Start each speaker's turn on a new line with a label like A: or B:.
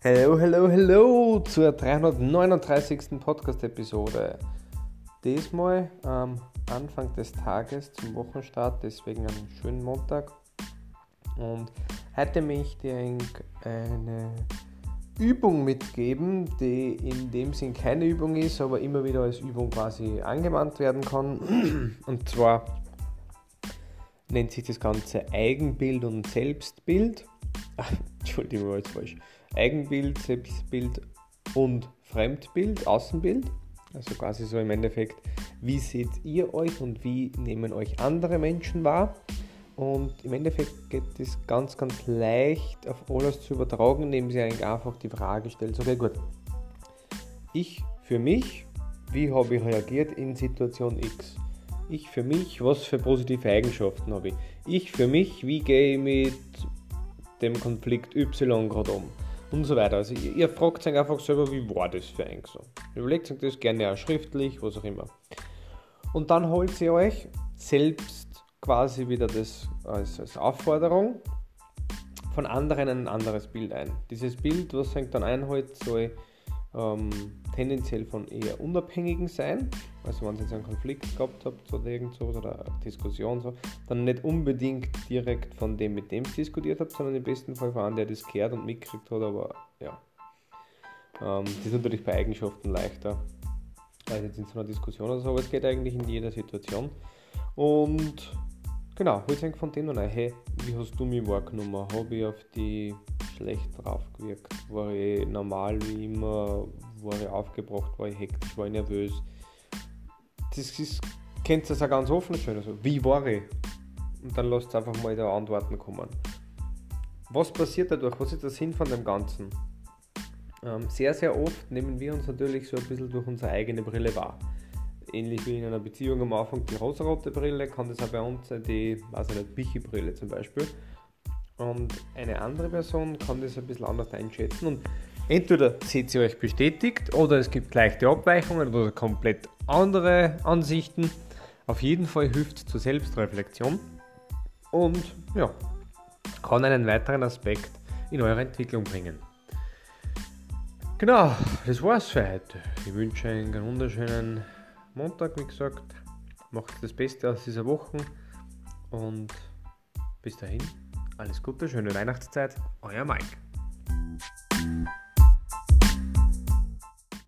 A: Hello, hello, hello zur 339. Podcast-Episode. Diesmal am Anfang des Tages zum Wochenstart, deswegen einen schönen Montag. Und heute möchte ich eine Übung mitgeben, die in dem Sinn keine Übung ist, aber immer wieder als Übung quasi angewandt werden kann. Und zwar nennt sich das Ganze Eigenbild und Selbstbild. Entschuldigung, jetzt falsch. Eigenbild, Selbstbild und Fremdbild, Außenbild. Also quasi so im Endeffekt, wie seht ihr euch und wie nehmen euch andere Menschen wahr? Und im Endeffekt geht es ganz, ganz leicht auf alles zu übertragen, indem sie eigentlich einfach die Frage stellt, okay gut, ich für mich, wie habe ich reagiert in Situation X? Ich für mich, was für positive Eigenschaften habe ich? Ich für mich, wie gehe ich mit dem Konflikt Y gerade um? und so weiter. Also ihr, ihr fragt euch einfach selber, wie war das für ein so. Überlegt euch das gerne auch schriftlich, was auch immer. Und dann holt ihr euch selbst quasi wieder das als, als Aufforderung von anderen ein anderes Bild ein. Dieses Bild, was euch dann einholt, soll ähm, tendenziell von eher Unabhängigen sein. Also wenn ihr jetzt einen Konflikt gehabt habt oder irgend oder eine Diskussion so, dann nicht unbedingt direkt von dem, mit dem ihr diskutiert habt, sondern im besten Fall von einem, der das gehört und mitgekriegt hat, aber ja. Ähm, das ist natürlich bei Eigenschaften leichter als jetzt in so einer Diskussion oder so, aber es geht eigentlich in jeder Situation. Und genau, heute halt von denen ein, hey, wie hast du mich wahrgenommen? Habe ich auf die schlecht drauf gewirkt? War ich normal wie immer? War ich aufgebracht? War ich hektisch? War ich nervös? Das ist, kennt das auch ganz offen schön. Also, wie war ich? Und dann lasst einfach mal da Antworten kommen. Was passiert dadurch? Was ist der Sinn von dem Ganzen? Ähm, sehr, sehr oft nehmen wir uns natürlich so ein bisschen durch unsere eigene Brille wahr. Ähnlich wie in einer Beziehung am Anfang die rosarote Brille, kann das auch bei uns die, also eine Bichi-Brille zum Beispiel. Und eine andere Person kann das ein bisschen anders einschätzen. Und entweder seht ihr euch bestätigt oder es gibt leichte Abweichungen oder komplett andere Ansichten. Auf jeden Fall hilft zur Selbstreflexion und ja, kann einen weiteren Aspekt in eure Entwicklung bringen. Genau, das war's für heute. Ich wünsche einen wunderschönen Montag, wie gesagt. Macht das Beste aus dieser Woche und bis dahin. Alles Gute, schöne Weihnachtszeit, euer Mike.